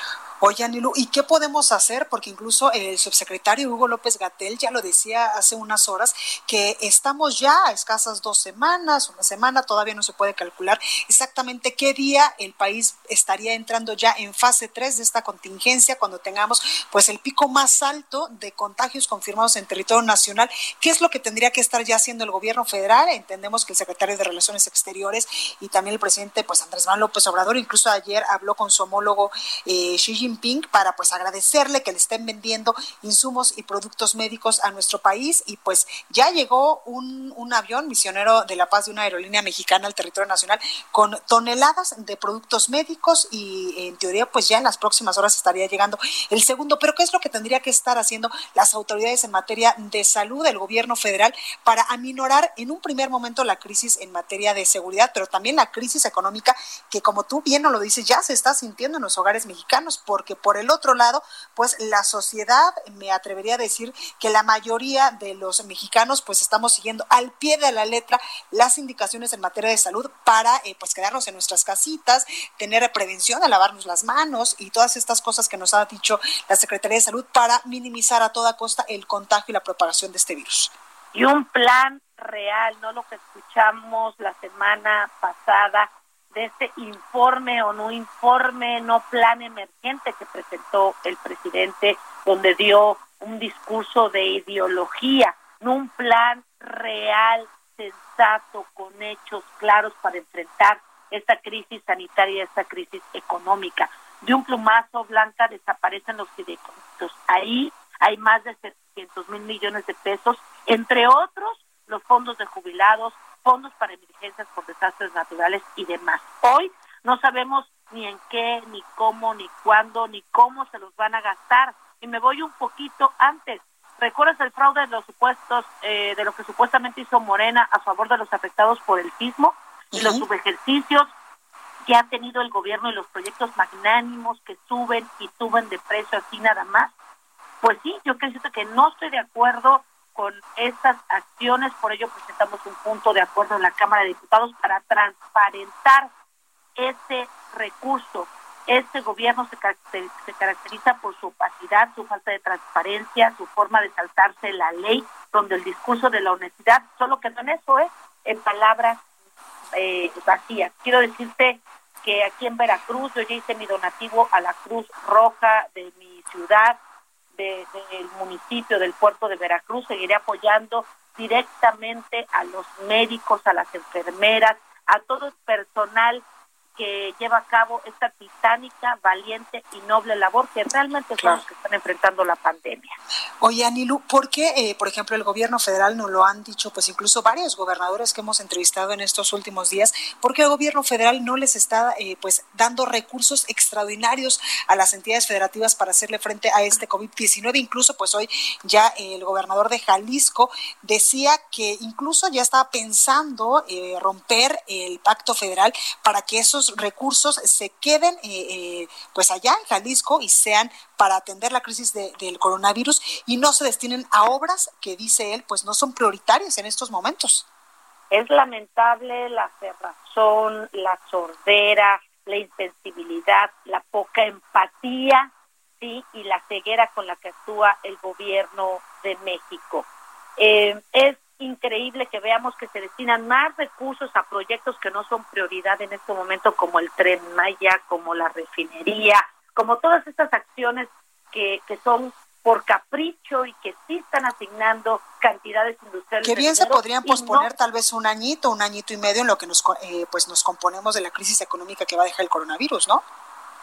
S1: Anilu, ¿y qué podemos hacer? Porque incluso el subsecretario Hugo López Gatel ya lo decía hace unas horas, que estamos ya a escasas dos semanas, una semana, todavía no se puede calcular exactamente qué día el país estaría entrando ya en fase 3 de esta contingencia, cuando tengamos pues el pico más alto de contagios confirmados en territorio nacional. ¿Qué es lo que tendría que estar ya haciendo el gobierno federal? Entendemos que el secretario de Relaciones Exteriores y también el presidente pues Andrés Manuel López Obrador, incluso ayer habló con su homólogo eh, Xi Jinping para pues agradecerle que le estén vendiendo insumos y productos médicos a nuestro país y pues ya llegó un, avión misionero de la paz de una aerolínea mexicana al territorio nacional con toneladas de productos médicos y en teoría pues ya en las próximas horas estaría llegando el segundo. Pero ¿qué es lo que tendría que estar haciendo las autoridades en materia de salud del gobierno federal para aminorar en un primer momento la crisis en materia de seguridad, pero también la crisis económica que como tú bien nos lo dices ya se está sintiendo en los hogares mexicanos? Porque por el otro lado, pues la sociedad, me atrevería a decir que la mayoría de los mexicanos pues estamos siguiendo al pie de la letra las indicaciones en materia de salud para eh, pues quedarnos en nuestras casitas, tener prevención a lavarnos las manos y todas estas cosas que nos ha dicho la Secretaría de Salud para minimizar a toda costa el contagio y la propagación de este virus.
S11: Y un plan real, no lo que escuchamos la semana pasada de este informe o no informe, no plan emergente que presentó el presidente, donde dio un discurso de ideología, no un plan real, sensato, con hechos claros para enfrentar esta crisis sanitaria, esta crisis económica. De un plumazo blanca desaparecen los fideicomisos. Ahí hay más de 700 mil millones de pesos, entre otros los fondos de jubilados, fondos para emergencias por desastres naturales y demás. Hoy no sabemos ni en qué, ni cómo, ni cuándo, ni cómo se los van a gastar. Y me voy un poquito antes. ¿Recuerdas el fraude de los supuestos, eh, de lo que supuestamente hizo Morena a favor de los afectados por el sismo y los subejercicios que ha tenido el gobierno y los proyectos magnánimos que suben y suben de precio así nada más? Pues sí, yo creo que no estoy de acuerdo con estas acciones, por ello presentamos un punto de acuerdo en la Cámara de Diputados para transparentar ese recurso. Este gobierno se, se caracteriza por su opacidad, su falta de transparencia, su forma de saltarse la ley, donde el discurso de la honestidad solo quedó en eso, ¿eh? en palabras eh, vacías. Quiero decirte que aquí en Veracruz yo ya hice mi donativo a la Cruz Roja de mi ciudad, del municipio del puerto de Veracruz. Seguiré apoyando directamente a los médicos, a las enfermeras, a todo el personal que lleva a cabo esta titánica, valiente y noble labor que realmente son los que están enfrentando la pandemia.
S1: Oye, Anilu, ¿por qué, eh, por ejemplo, el gobierno federal nos lo han dicho, pues incluso varios gobernadores que hemos entrevistado en estos últimos días, por qué el gobierno federal no les está, eh, pues, dando recursos extraordinarios a las entidades federativas para hacerle frente a este COVID-19? Incluso, pues hoy ya el gobernador de Jalisco decía que incluso ya estaba pensando eh, romper el pacto federal para que esos recursos se queden eh, eh, pues allá en Jalisco y sean para atender la crisis del coronavirus y no se destinen a obras que dice él pues no son prioritarias en estos momentos.
S11: Es lamentable la cerrazón, la sordera, la insensibilidad, la poca empatía, sí, y la ceguera con la que actúa el gobierno de México. Eh, es increíble que veamos que se destinan más recursos a proyectos que no son prioridad en este momento, como el tren Maya, como la refinería, como todas estas acciones que, que son por capricho y que sí están asignando cantidades industriales.
S1: Que bien se podrían posponer tal vez un añito, un añito y medio en lo que nos, eh, pues nos componemos de la crisis económica que va a dejar el coronavirus, ¿no?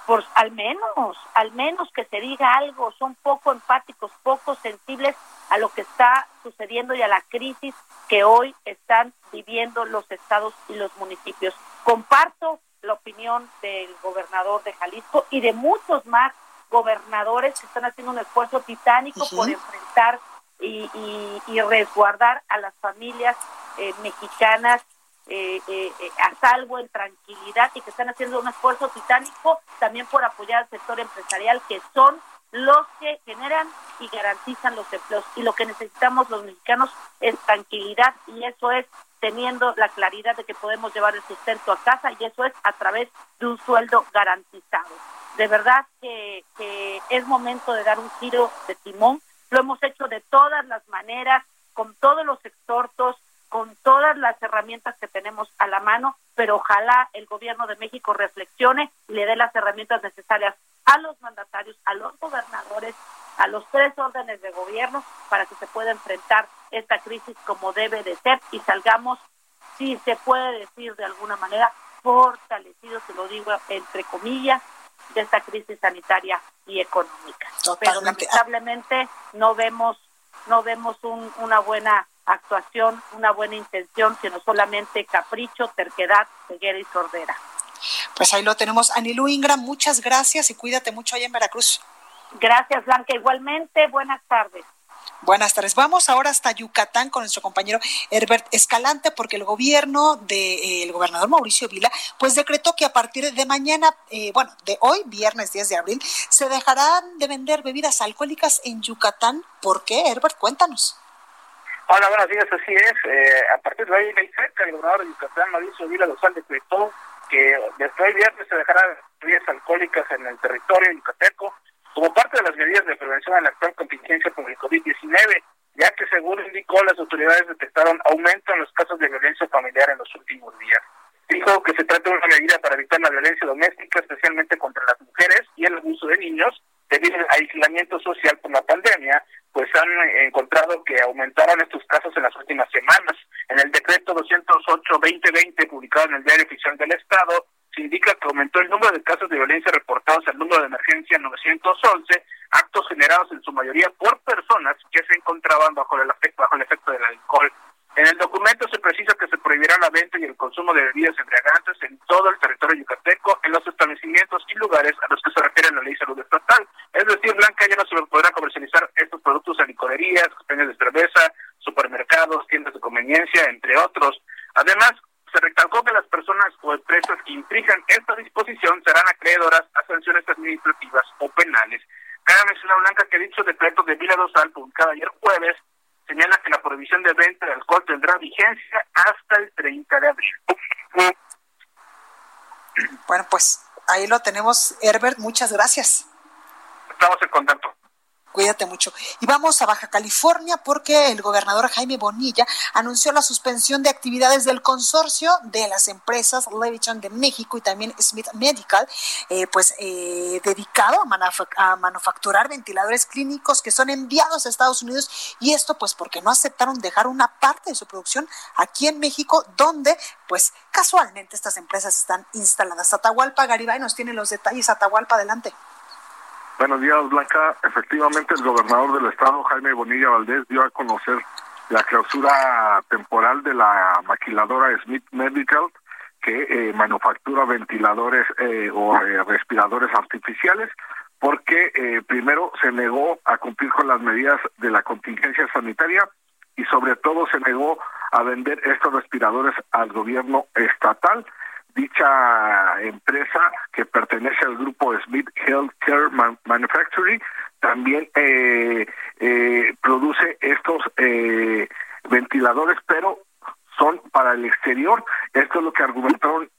S11: Pues al menos, al menos que se diga algo, son poco empáticos, poco sensibles a lo que está sucediendo y a la crisis que hoy están viviendo los estados y los municipios. Comparto la opinión del gobernador de Jalisco y de muchos más gobernadores que están haciendo un esfuerzo titánico por enfrentar y, resguardar a las familias eh, mexicanas eh, eh, a salvo, en tranquilidad y que están haciendo un esfuerzo titánico también por apoyar al sector empresarial, que son los que generan y garantizan los empleos. Y lo que necesitamos los mexicanos es tranquilidad y eso es teniendo la claridad de que podemos llevar el sustento a casa y eso es a través de un sueldo garantizado de verdad que, es momento de dar un giro de timón. Lo hemos hecho de todas las maneras, con todos los exhortos, con todas las herramientas que tenemos a la mano, pero ojalá el gobierno de México reflexione y le dé las herramientas necesarias a los mandatarios, a los gobernadores, a los tres órdenes de gobierno para que se pueda enfrentar esta crisis como debe de ser y salgamos, si se puede decir de alguna manera, fortalecidos, se lo digo entre comillas, de esta crisis sanitaria y económica. Pero lamentablemente no vemos no vemos una buena actuación, una buena intención, sino solamente capricho, terquedad, ceguera y sordera.
S1: Pues ahí lo tenemos. Anilú Ingram, muchas gracias y cuídate mucho allá en Veracruz.
S11: Gracias, Blanca. Igualmente, buenas tardes.
S1: Buenas tardes. Vamos ahora hasta Yucatán con nuestro compañero Herbert Escalante, porque el gobierno del eh, gobernador Mauricio Vila, pues decretó que a partir de mañana, eh, bueno, de hoy, viernes 10 de abril, se dejarán de vender bebidas alcohólicas en Yucatán. ¿Por qué, Herbert? Cuéntanos.
S12: Hola, buenos días, así es. Eh, a partir de hoy, el gobernador de Yucatán, Mauricio Vila Lozán, decretó que desde hoy viernes se dejarán bebidas alcohólicas en el territorio yucateco como parte de las medidas de prevención a la actual contingencia por el COVID-19, ya que según indicó las autoridades detectaron aumento en los casos de violencia familiar en los últimos días. Dijo que se trata de una medida para evitar la violencia doméstica, especialmente contra las mujeres y el abuso de niños, debido al aislamiento social por la pandemia, pues han encontrado que aumentaron estos casos en las últimas semanas. En el decreto 208-2020, publicado en el Diario Oficial del Estado, se indica que aumentó el número de casos de violencia reportados al número de emergencia 911, actos generados en su mayoría por personas que se encontraban bajo el bajo el efecto del alcohol. En el documento se precisa prohibirá la venta y el consumo de bebidas embriagantes en todo el territorio yucateco, en los establecimientos y lugares a los que se refiere la ley salud estatal. Es decir, Blanca ya no se podrá comercializar estos productos en licorerías, peñas de cerveza, supermercados, tiendas de conveniencia, entre otros. Además, se recalcó que las personas o empresas que infrinjan esta disposición serán acreedoras a sanciones administrativas o penales. Cada mencionar Blanca que dicho decreto de Vila Dosal, publicado ayer jueves, señala que la prohibición de venta de alcohol tendrá vigencia hasta el 30 de abril.
S1: Bueno, pues ahí lo tenemos, Herbert. Muchas gracias.
S12: Estamos en contacto.
S1: Cuídate mucho. Y vamos a Baja California porque el gobernador Jaime Bonilla anunció la suspensión de actividades del consorcio de las empresas Leviton de México y también Smith Medical, eh, pues eh, dedicado a, manufacturar ventiladores clínicos que son enviados a Estados Unidos y esto pues porque no aceptaron dejar una parte de su producción aquí en México donde pues casualmente estas empresas están instaladas. Atahualpa Garibay nos tiene los detalles. Atahualpa, adelante.
S13: Buenos días, Blanca. Efectivamente, el gobernador del estado, Jaime Bonilla Valdés, dio a conocer la clausura temporal de la maquiladora Smith Medical, que eh, manufactura ventiladores eh, o eh, respiradores artificiales, porque primero se negó a cumplir con las medidas de la contingencia sanitaria y sobre todo se negó a vender estos respiradores al gobierno estatal dicha empresa que pertenece al grupo Smith Healthcare Manufacturing también eh, eh, produce estos eh, ventiladores, pero son para el exterior. Esto es lo que argumentaron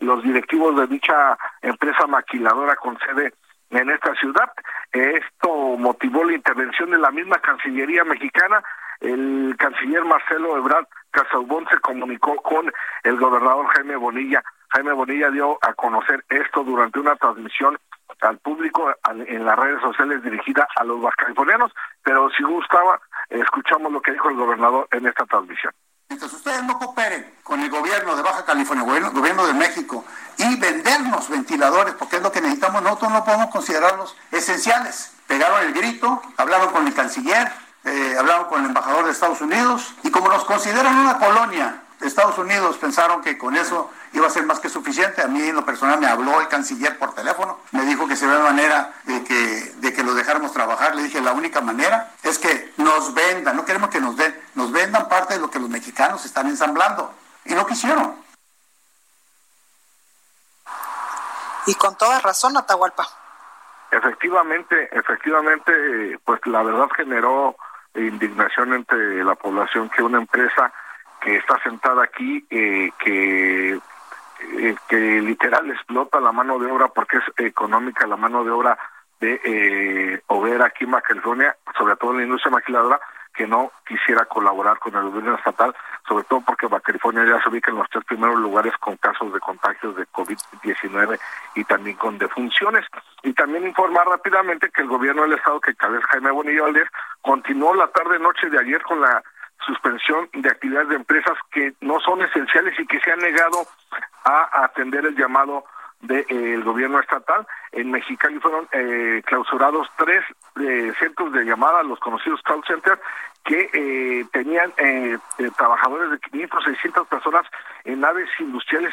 S13: los directivos de dicha empresa maquiladora con sede en esta ciudad. Esto motivó la intervención de la misma Cancillería mexicana. El canciller Marcelo Ebrard Casaubón se comunicó con el gobernador Jaime Bonilla. Jaime Bonilla dio a conocer esto durante una transmisión al público en las redes sociales dirigida a los californianos, pero si gustaba, escuchamos lo que dijo el gobernador en esta transmisión.
S14: Mientras ustedes no cooperen con el gobierno de Baja California, el gobierno de México, y vendernos ventiladores, porque es lo que necesitamos, nosotros no podemos considerarlos esenciales. Pegaron el grito, hablaron con el canciller, eh, hablaron con el embajador de Estados Unidos, y como nos consideran una colonia de Estados Unidos, pensaron que con eso iba a ser más que suficiente. A mí en lo personal me habló el canciller por teléfono, me dijo que se ve manera de que, de que lo dejáramos trabajar. Le dije, la única manera es que nos vendan, no queremos que nos den, nos vendan parte de lo que los mexicanos están ensamblando. Y no quisieron.
S1: Y con toda razón, Atahualpa.
S13: Efectivamente, efectivamente, pues la verdad generó indignación entre la población que una empresa que está sentada aquí, eh, que, eh, que literal explota la mano de obra porque es económica la mano de obra de eh, aquí en California, sobre todo en la industria maquiladora, que no quisiera colaborar con el gobierno estatal, sobre todo porque Baja ya se ubica en los tres primeros lugares con casos de contagios de COVID-19 y también con defunciones. Y también informar rápidamente que el gobierno del estado que cabeza Jaime Bonilla Valdés continuó la tarde-noche de ayer con la suspensión de actividades de empresas que no son esenciales y que se han negado a atender el llamado del de, eh, gobierno estatal. En Mexicali fueron eh, clausurados tres eh, centros de llamada, los conocidos call centers, que eh, tenían eh, eh, trabajadores de 500, 600 personas en naves industriales,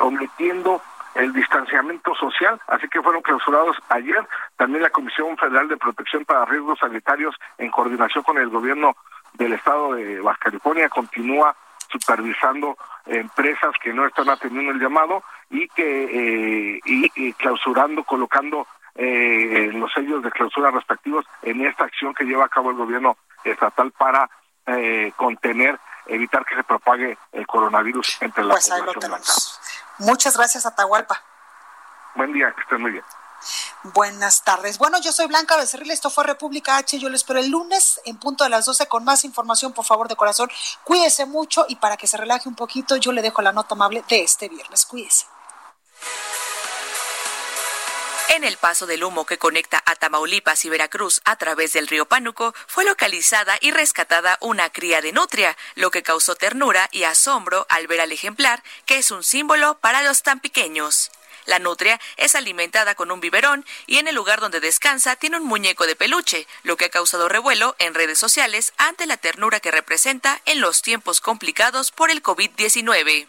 S13: omitiendo el distanciamiento social, así que fueron clausurados ayer. También la Comisión Federal de Protección para Riesgos Sanitarios, en coordinación con el gobierno del estado de Baja California continúa supervisando empresas que no están atendiendo el llamado y que eh, y, clausurando, colocando eh, los sellos de clausura respectivos en esta acción que lleva a cabo el gobierno estatal para eh, contener, evitar que se propague el coronavirus entre la
S1: pues
S13: población.
S1: Muchas gracias, Atahualpa.
S13: Buen día, que estén muy bien.
S1: Buenas tardes. Bueno, yo soy Blanca Becerril, esto fue República H, yo lo espero el lunes en punto de las 12 con más información, por favor, de corazón. Cuídese mucho y para que se relaje un poquito, yo le dejo la nota amable de este viernes. Cuídese.
S9: En el paso del humo que conecta a Tamaulipas y Veracruz a través del río Pánuco fue localizada y rescatada una cría de nutria, lo que causó ternura y asombro al ver al ejemplar, que es un símbolo para los tan pequeños. La nutria es alimentada con un biberón y en el lugar donde descansa tiene un muñeco de peluche, lo que ha causado revuelo en redes sociales ante la ternura que representa en los tiempos complicados por el COVID-19.